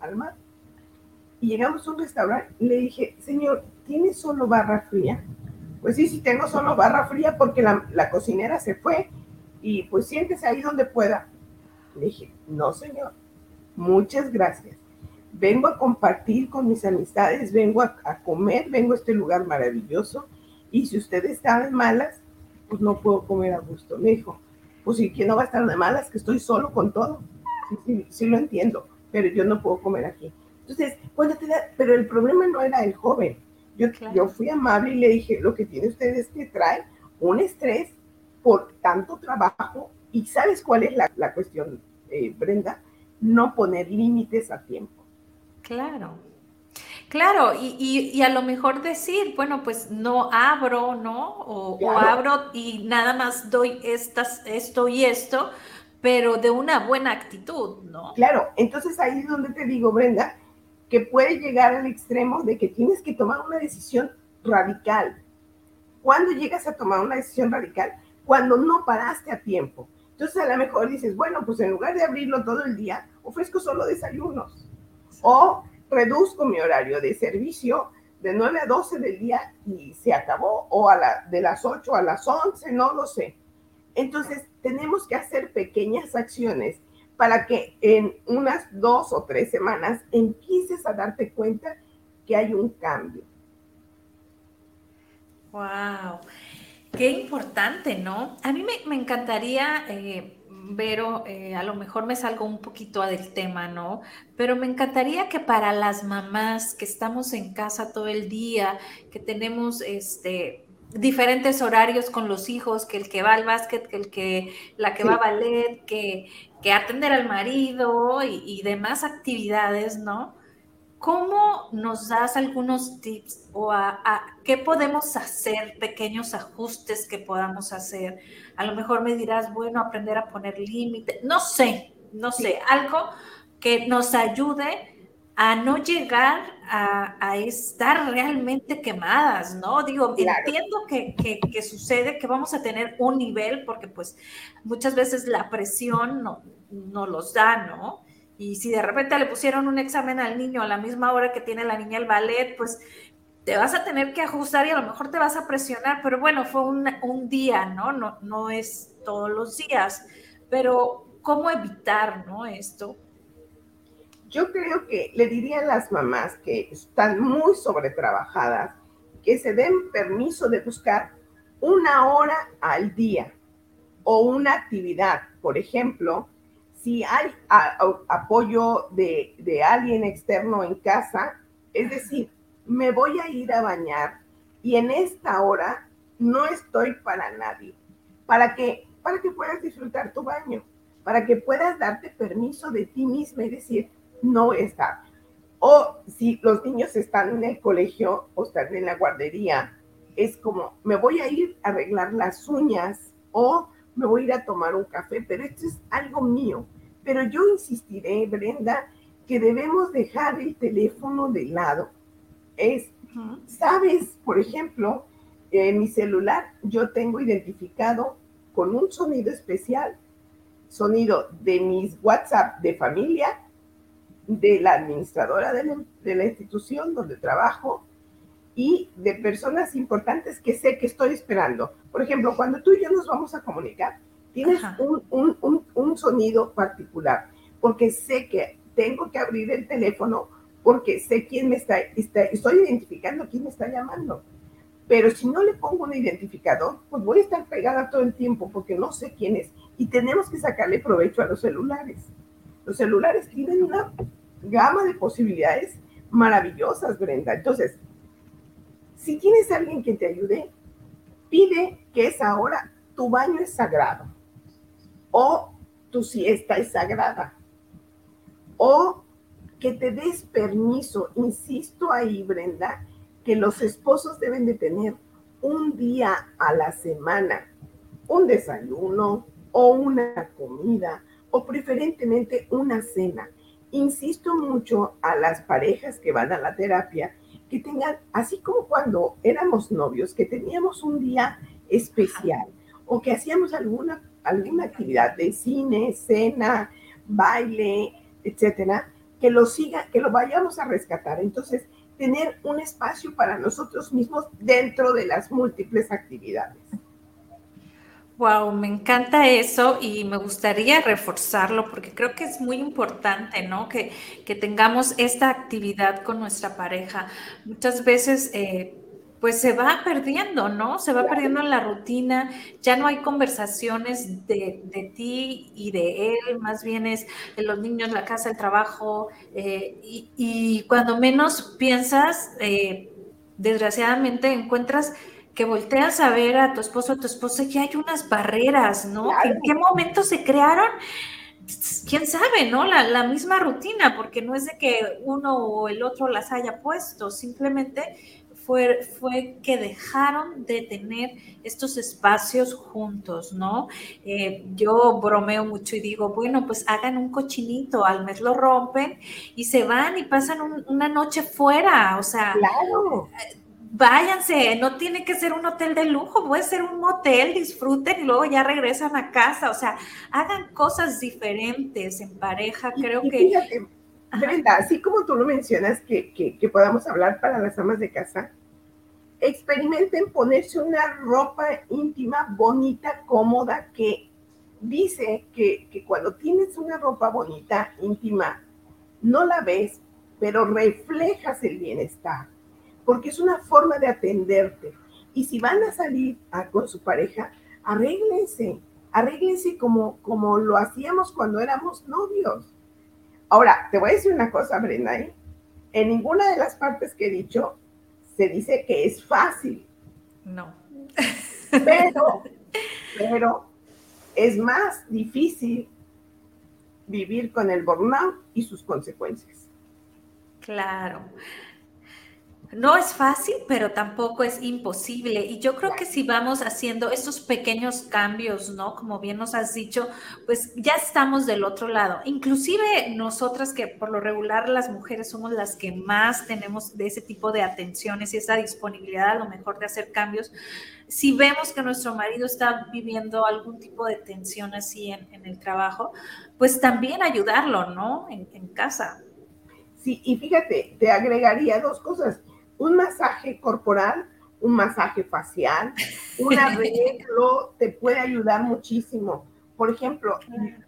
al mar. Y llegamos a un restaurante y le dije, señor, ¿tiene solo barra fría? Pues sí, sí tengo solo barra fría porque la, cocinera se fue y pues siéntese ahí donde pueda. Le dije, no señor, muchas gracias. Vengo a compartir con mis amistades, vengo a, comer, vengo a este lugar maravilloso y si usted está de malas, pues no puedo comer a gusto. Me dijo, pues si ¿quién no va a estar de malas? Que estoy solo con todo. Sí, sí, sí lo entiendo, pero yo no puedo comer aquí. Entonces, cuando te pero el problema no era el joven, yo, fui amable y le dije, lo que tiene usted es que trae un estrés por tanto trabajo y ¿sabes cuál es la, cuestión, eh, Brenda? No poner límites a tiempo. Claro, Claro, y, a lo mejor decir, bueno, pues no abro, ¿no? O, abro y nada más doy estas, esto y esto, pero de una buena actitud, ¿no? Claro, entonces ahí es donde te digo, Brenda, que puede llegar al extremo de que tienes que tomar una decisión radical. ¿Cuándo llegas a tomar una decisión radical? Cuando no paraste a tiempo. Entonces a lo mejor dices, bueno, pues en lugar de abrirlo todo el día, ofrezco solo desayunos. O reduzco mi horario de servicio de 9 a 12 del día y se acabó, o de las 8 a las 11, no lo sé. Entonces tenemos que hacer pequeñas acciones para que en unas dos o tres semanas empieces a darte cuenta que hay un cambio. Wow, qué importante, ¿no? A mí me, encantaría, eh, Vero, eh, a lo mejor me salgo un poquito del tema, ¿no? Pero me encantaría que para las mamás que estamos en casa todo el día, que tenemos este diferentes horarios con los hijos, que el que va al básquet, que el que la que va a ballet, que, que atender al marido y, demás actividades, ¿no? ¿Cómo nos das algunos tips o a, qué podemos hacer, pequeños ajustes que podamos hacer? A lo mejor me dirás, bueno, aprender a poner límite, no sé, no sé, algo que nos ayude a no llegar a, estar realmente quemadas, ¿no? Digo, entiendo que, que, sucede que vamos a tener un nivel, porque pues muchas veces la presión no, no los da, ¿no? Y si de repente le pusieron un examen al niño a la misma hora que tiene la niña el ballet, pues te vas a tener que ajustar y a lo mejor te vas a presionar, pero bueno, fue un, un día, ¿no? ¿no? No es todos los días, pero ¿cómo evitar, ¿no? Esto yo creo que le diría a las mamás que están muy sobretrabajadas que se den permiso de buscar una hora al día o una actividad. Por ejemplo, si hay apoyo de, de alguien externo en casa, es decir, me voy a ir a bañar y en esta hora no estoy para nadie, para que, para que puedas disfrutar tu baño, para que puedas darte permiso de ti misma y decir, no está. O si los niños están en el colegio o están en la guardería, es como, me voy a ir a arreglar las uñas o me voy a ir a tomar un café, pero esto es algo mío. Pero yo insistiré, Brenda, que debemos dejar el teléfono de lado. Es, sabes, por ejemplo, en mi celular yo tengo identificado con un sonido especial, sonido de mis WhatsApp de familia de la administradora de la, institución donde trabajo y de personas importantes que sé que estoy esperando. Por ejemplo, cuando tú y yo nos vamos a comunicar, tienes un, sonido particular, porque sé que tengo que abrir el teléfono, porque sé quién me está, está, estoy identificando quién me está llamando. Pero si no le pongo un identificador, pues voy a estar pegada todo el tiempo porque no sé quién es. Y tenemos que sacarle provecho a los celulares. Los celulares tienen una gama de posibilidades maravillosas, Brenda. Entonces, si tienes a alguien que te ayude, pide que esa hora tu baño es sagrado o tu siesta es sagrada o que te des permiso, insisto ahí, Brenda, que los esposos deben de tener un día a la semana, un desayuno o una comida o preferentemente una cena insisto mucho a las parejas que van a la terapia que tengan, así como cuando éramos novios, que teníamos un día especial o que hacíamos alguna, alguna actividad de cine, cena, baile, etcétera, que lo siga, que lo vayamos a rescatar. Entonces, tener un espacio para nosotros mismos dentro de las múltiples actividades. Wow, me encanta eso y me gustaría reforzarlo porque creo que es muy importante, ¿no? Que, que tengamos esta actividad con nuestra pareja. Muchas veces, eh, pues se va perdiendo, ¿no? Se va perdiendo en la rutina, ya no hay conversaciones de, de ti y de él, más bien es de los niños, la casa, el trabajo, eh, y, y, cuando menos piensas, eh, desgraciadamente encuentras que volteas a ver a tu esposo o tu esposa y hay unas barreras, ¿no? ¿En qué momento se crearon? quién sabe, ¿no? La, misma rutina, porque no es de que uno o el otro las haya puesto, simplemente fue, fue que dejaron de tener estos espacios juntos, ¿no? Eh, yo bromeo mucho y digo, bueno, pues hagan un cochinito, al mes lo rompen y se van y pasan una noche fuera, o sea, claro váyanse, no tiene que ser un hotel de lujo, puede ser un motel, disfruten y luego ya regresan a casa, o sea, hagan cosas diferentes en pareja, creo que... Fíjate, Brenda, así como tú lo mencionas, que, que, podamos hablar para las amas de casa, experimenten ponerse una ropa íntima, bonita, cómoda, que dice que, que cuando tienes una ropa bonita, íntima, no la ves, pero reflejas el bienestar porque es una forma de atenderte. Y si van a salir con su pareja, arréglense, arréglense como, como lo hacíamos cuando éramos novios. Ahora, te voy a decir una cosa, Brenda, ¿eh? en ninguna de las partes que he dicho se dice que es fácil. No. Pero, [LAUGHS] pero es más difícil vivir con el burnout y sus consecuencias. Claro. No es fácil, pero tampoco es imposible. Y yo creo que si vamos haciendo estos pequeños cambios, ¿no? Como bien nos has dicho, pues ya estamos del otro lado. Inclusive nosotras que por lo regular las mujeres somos las que más tenemos de ese tipo de atenciones y esa disponibilidad a lo mejor de hacer cambios, si vemos que nuestro marido está viviendo algún tipo de tensión así en, el trabajo, pues también ayudarlo, ¿no? En, en casa. Sí, y fíjate, te agregaría dos cosas un masaje corporal, un masaje facial, un arreglo [LAUGHS] te puede ayudar muchísimo. Por ejemplo,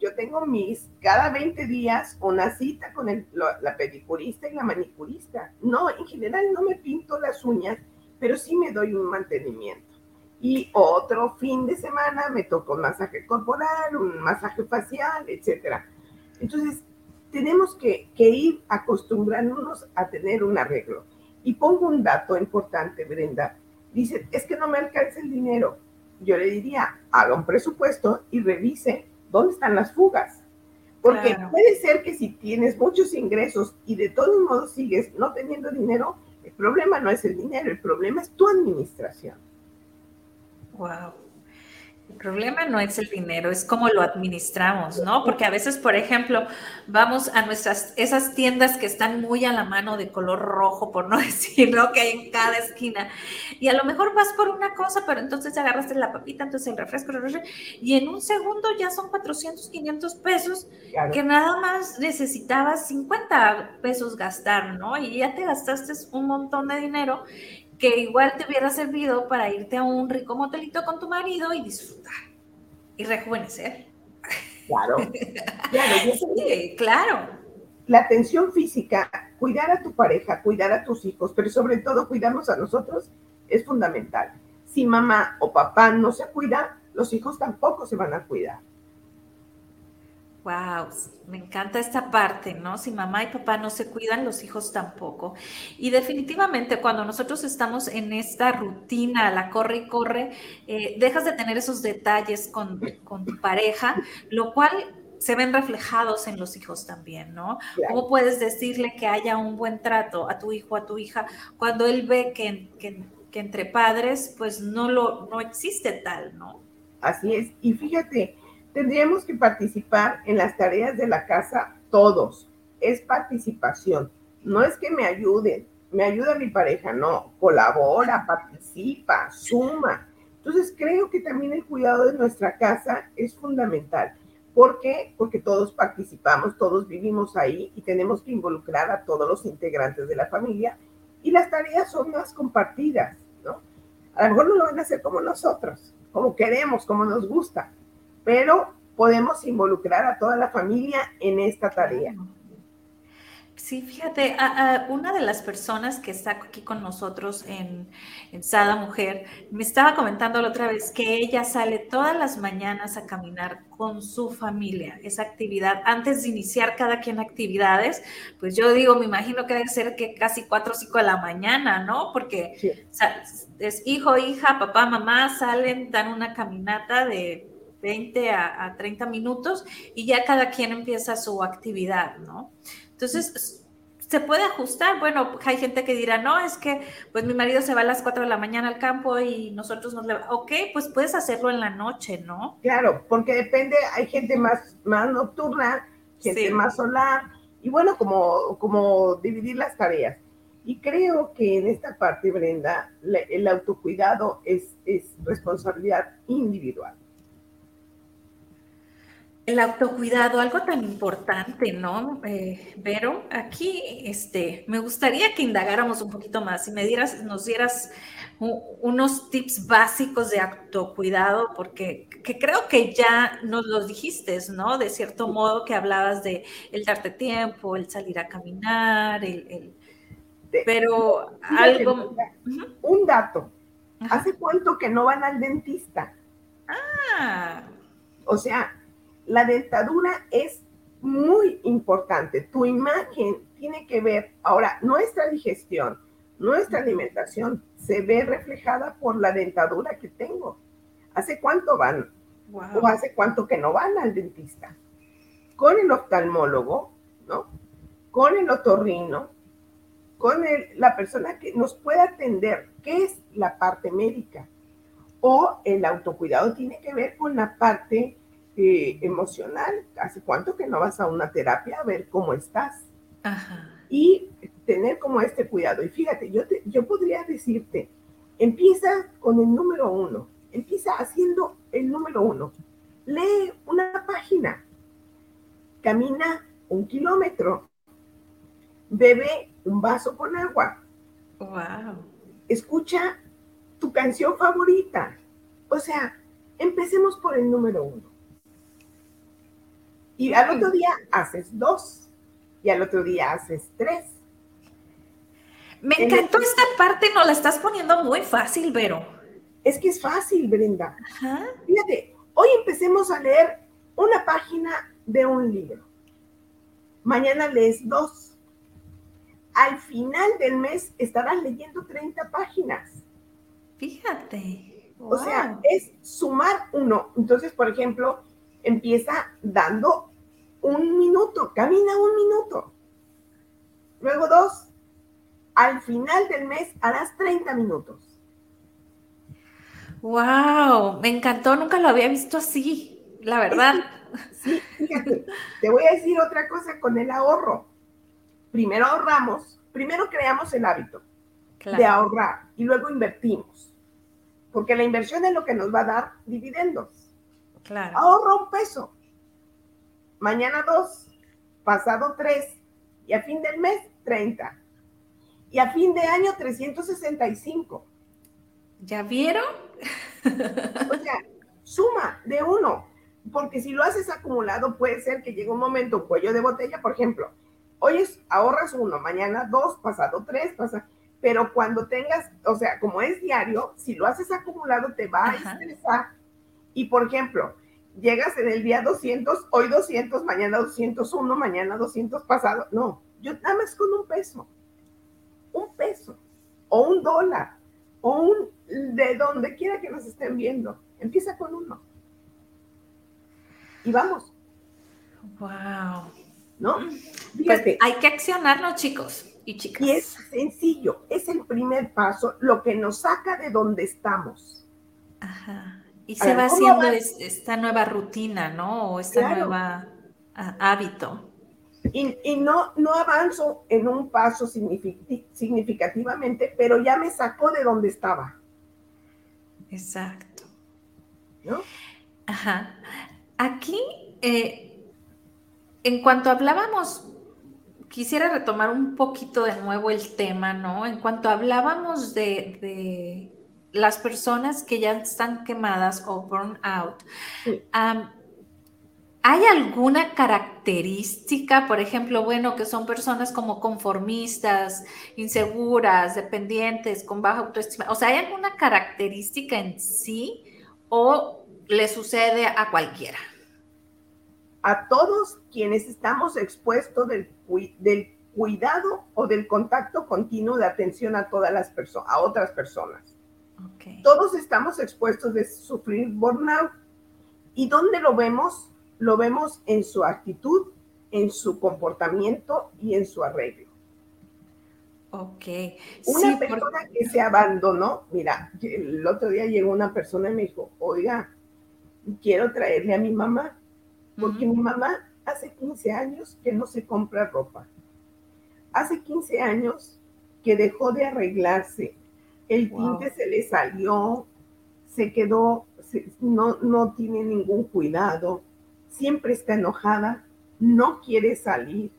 yo tengo mis, cada 20 días, una cita con el, la pedicurista y la manicurista. No, en general no me pinto las uñas, pero sí me doy un mantenimiento. Y otro fin de semana me toco un masaje corporal, un masaje facial, etc. Entonces, tenemos que, que ir acostumbrándonos a tener un arreglo. Y pongo un dato importante, Brenda. Dice, es que no me alcanza el dinero. Yo le diría, haga un presupuesto y revise dónde están las fugas. Porque puede ser que si tienes muchos ingresos y de todos modos sigues no teniendo dinero, el problema no es el dinero, el problema es tu administración. Wow. El problema no es el dinero, es cómo lo administramos, ¿no? Porque a veces, por ejemplo, vamos a nuestras, esas tiendas que están muy a la mano de color rojo, por no [LAUGHS] decir, ¿no? Que hay en cada esquina. Y a lo mejor vas por una cosa, pero entonces agarraste la papita, entonces el refresco, el refresco y en un segundo ya son 400, 500 pesos que nada más necesitabas 50 pesos gastar, ¿no? Y ya te gastaste un montón de dinero que igual te hubiera servido para irte a un rico motelito con tu marido y disfrutar y rejuvenecer. Claro, [LAUGHS] claro, claro. La atención física, cuidar a tu pareja, cuidar a tus hijos, pero sobre todo cuidarnos a nosotros es fundamental. Si mamá o papá no se cuida, los hijos tampoco se van a cuidar. Wow, me encanta esta parte, ¿no? Si mamá y papá no se cuidan, los hijos tampoco. Y definitivamente cuando nosotros estamos en esta rutina, la corre y corre, eh, dejas de tener esos detalles con, tu pareja, lo cual se ven reflejados en los hijos también, ¿no? ¿Cómo puedes decirle que haya un buen trato a tu hijo, a tu hija, cuando él ve que, que, que entre padres, pues no, lo, no existe tal, ¿no? Así es. Y fíjate, Tendríamos que participar en las tareas de la casa todos. Es participación. No es que me ayuden, me ayuda mi pareja, no. Colabora, participa, suma. Entonces creo que también el cuidado de nuestra casa es fundamental. ¿Por qué? Porque todos participamos, todos vivimos ahí y tenemos que involucrar a todos los integrantes de la familia y las tareas son más compartidas, ¿no? A lo mejor no lo van a hacer como nosotros, como queremos, como nos gusta, pero podemos involucrar a toda la familia en esta tarea. Sí, fíjate, una de las personas que está aquí con nosotros en, en, Sada Mujer me estaba comentando la otra vez que ella sale todas las mañanas a caminar con su familia, esa actividad. Antes de iniciar cada quien actividades, pues yo digo, me imagino que debe ser que casi 4 o 5 de la mañana, ¿no? Porque es hijo, hija, papá, mamá, salen, dan una caminata de 20 a, 30 minutos y ya cada quien empieza su actividad, ¿no? Entonces, se puede ajustar. Bueno, hay gente que dirá, no, es que pues mi marido se va a las 4 de la mañana al campo y nosotros nos le... Ok, pues puedes hacerlo en la noche, ¿no? Claro, porque depende, hay gente más, más nocturna, gente más solar, y bueno, como, como dividir las tareas. Y creo que en esta parte, Brenda, el autocuidado es, es responsabilidad individual. El autocuidado, algo tan importante, ¿no? Eh, Vero, aquí este, me gustaría que indagáramos un poquito más y me dieras, nos dieras unos tips básicos de autocuidado, porque creo que ya nos los dijiste, ¿no? De cierto modo que hablabas de el darte tiempo, el salir a caminar, el... pero algo... Un dato. ¿Hace cuánto que no van al dentista? Ah. O sea, la dentadura es muy importante. Tu imagen tiene que ver, ahora, nuestra digestión, Nuestra alimentación se ve reflejada por la dentadura que tengo. ¿Hace cuánto van? ¿O hace cuánto que no van al dentista? Con el oftalmólogo, ¿no? Con el otorrino, con la persona que nos puede atender, ¿qué es la parte médica. O el autocuidado tiene que ver con la parte eh, emocional. ¿Hace cuánto que no vas a una terapia a ver cómo estás? Y tener como este cuidado. Y fíjate, yo, yo podría decirte, empieza con el número uno, empieza haciendo el número uno. Lee una página, camina un kilómetro, bebe un vaso con agua. Wow. Escucha tu canción favorita. O sea, empecemos por el número uno. Y al otro día haces dos. Y al otro día haces tres. Me encantó esta parte, nos la estás poniendo muy fácil, Vero. Es que es fácil, Brenda. Fíjate, hoy empecemos a leer una página de un libro. Mañana lees dos al final del mes estarás leyendo 30 páginas. Fíjate. O sea, es sumar uno. Entonces, por ejemplo, empieza dando un minuto, camina un minuto. Luego dos. Al final del mes harás 30 minutos. Wow, me encantó, nunca lo había visto así, la verdad. [LAUGHS] sí, fíjate, te voy a decir otra cosa con el ahorro primero ahorramos, primero creamos el hábito de ahorrar y luego invertimos. Porque la inversión es lo que nos va a dar dividendos. Claro. Ahorro un peso. Mañana dos, pasado tres, y a fin del mes, 30. Y a fin de año, 365. ¿Ya vieron? o sea, suma de uno. Porque si lo haces acumulado, puede ser que llegue un momento, cuello de botella, por ejemplo, Hoy es, ahorras uno, mañana dos, pasado tres, pasa. Pero cuando tengas, o sea, como es diario, si lo haces acumulado te va a estresar. Y por ejemplo, llegas en el día 200, hoy 200, mañana 201, mañana 200, pasado. No, yo nada más con un peso. Un peso. O un dólar. O un, de donde quiera que nos estén viendo. Empieza con uno. Y vamos. Wow. ¿no? Pues hay que accionarlo, chicos y chicas. Y es sencillo, es el primer paso, lo que nos saca de donde estamos. Ajá. Y se va haciendo esta nueva rutina, ¿no? O esta nueva hábito. Y, no, no avanzo en un paso significativamente, pero ya me sacó de donde estaba. Exacto. ¿No? Ajá. Aquí, eh, en cuanto hablábamos, quisiera retomar un poquito de nuevo el tema, ¿no? En cuanto hablábamos de, las personas que ya están quemadas o burn out, ¿hay alguna característica, por ejemplo, bueno, que son personas como conformistas, inseguras, dependientes, con baja autoestima? O sea, ¿hay alguna característica en sí o le sucede a cualquiera? a todos quienes estamos expuestos del, del cuidado o del contacto continuo de atención a todas las personas, a otras personas. Todos estamos expuestos de sufrir burnout. ¿Y dónde lo vemos? Lo vemos en su actitud, en su comportamiento y en su arreglo. Ok. Una persona que se abandonó, mira, el otro día llegó una persona y me dijo, oiga, quiero traerle a mi mamá porque mi mamá hace 15 años que no se compra ropa. Hace 15 años que dejó de arreglarse. El tinte se le salió, se quedó, no, no tiene ningún cuidado, siempre está enojada, no quiere salir,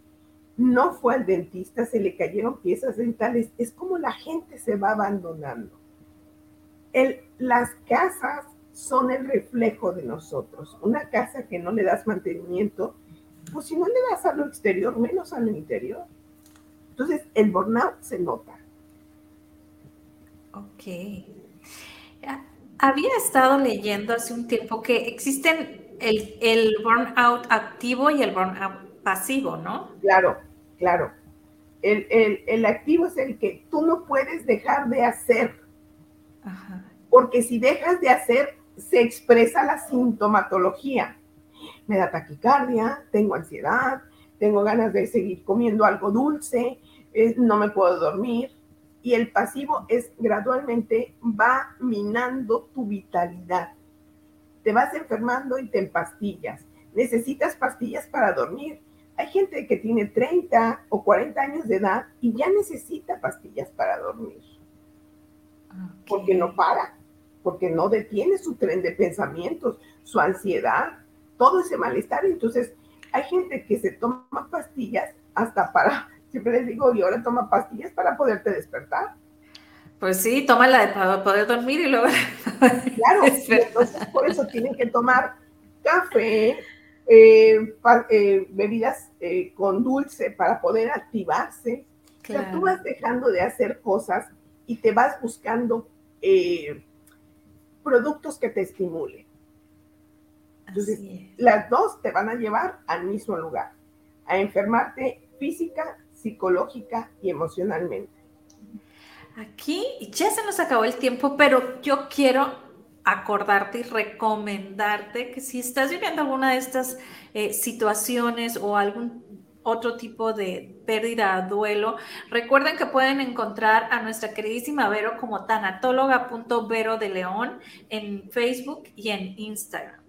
no fue al dentista, se le cayeron piezas dentales. Es como la gente se va abandonando. El, las casas son el reflejo de nosotros. Una casa que no le das mantenimiento, pues si no le das a lo exterior, menos a lo interior. Entonces, el burnout se nota. Ok. Había estado leyendo hace un tiempo que existen el, el burnout activo y el burnout pasivo, ¿no? Claro, claro. El, activo es el que tú no puedes dejar de hacer. Porque si dejas de hacer, se expresa la sintomatología. Me da taquicardia, tengo ansiedad, tengo ganas de seguir comiendo algo dulce, no me puedo dormir. Y el pasivo es gradualmente va minando tu vitalidad. Te vas enfermando y te empastillas. Necesitas pastillas para dormir. Hay gente que tiene 30 o 40 años de edad y ya necesita pastillas para dormir. Porque no para, porque no detiene su tren de pensamientos, su ansiedad, todo ese malestar. Entonces, hay gente que se toma pastillas hasta para, siempre les digo, y ahora toma pastillas para poderte despertar. Pues sí, tómala para poder dormir y luego. [LAUGHS] Claro, entonces por eso tienen que tomar café, eh, eh, bebidas eh, con dulce para poder activarse. O sea, tú vas dejando de hacer cosas y te vas buscando productos que te estimulen. Entonces, las dos te van a llevar al mismo lugar, a enfermarte física, psicológica y emocionalmente. Aquí ya se nos acabó el tiempo, pero yo quiero acordarte y recomendarte que si estás viviendo alguna de estas eh, situaciones o algún otro tipo de pérdida, duelo, recuerden que pueden encontrar a nuestra queridísima Vero como tanatóloga.vero de León en Facebook y en Instagram.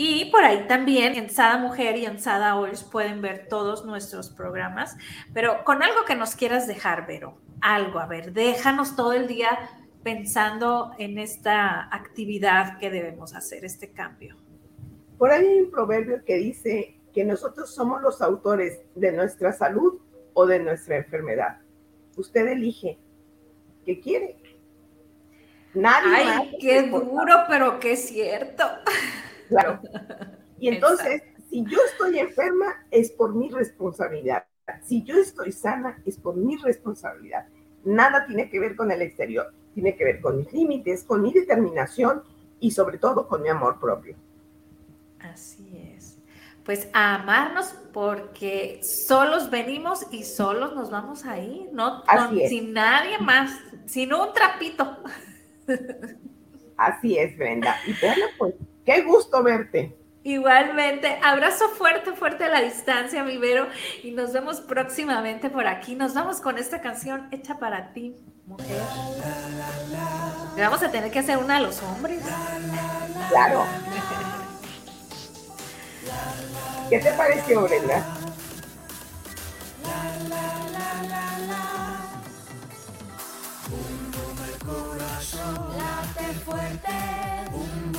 Y por ahí también en Sada Mujer y en Sada Oils pueden ver todos nuestros programas, pero con algo que nos quieras dejar, Vero, algo, a ver, déjanos todo el día pensando en esta actividad que debemos hacer, este cambio. Por ahí hay un proverbio que dice que nosotros somos los autores de nuestra salud o de nuestra enfermedad. Usted elige qué quiere. Nadie Ay, qué duro, pero qué cierto. [LAUGHS] Claro. [LAUGHS] Y entonces, si yo estoy enferma, es por mi responsabilidad. Si yo estoy sana, es por mi responsabilidad. Nada tiene que ver con el exterior, tiene que ver con mis límites, con mi determinación y sobre todo con mi amor propio. Así es. Pues a amarnos porque solos venimos y solos nos vamos a ir, ¿no? sin nadie más, sin un trapito. Así es, Brenda. Y bueno, pues Qué gusto verte. Igualmente, abrazo fuerte, fuerte a la distancia, mi Vero, y nos vemos próximamente por aquí. Nos vamos con esta canción hecha para ti, mujer. Le vamos a tener que hacer una a los hombres. Claro. ¿Qué te pareció, Brenda? Un corazón late fuerte.